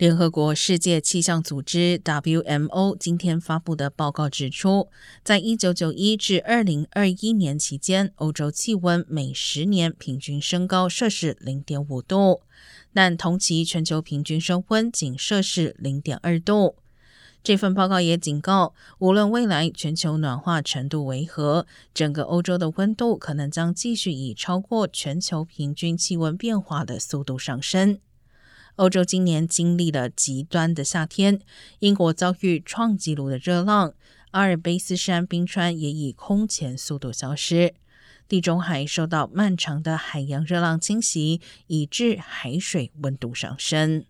联合国世界气象组织 （WMO） 今天发布的报告指出，在一九九一至二零二一年期间，欧洲气温每十年平均升高摄氏零点五度，但同期全球平均升温仅摄氏零点二度。这份报告也警告，无论未来全球暖化程度为何，整个欧洲的温度可能将继续以超过全球平均气温变化的速度上升。欧洲今年经历了极端的夏天，英国遭遇创纪录的热浪，阿尔卑斯山冰川也以空前速度消失，地中海受到漫长的海洋热浪侵袭，以致海水温度上升。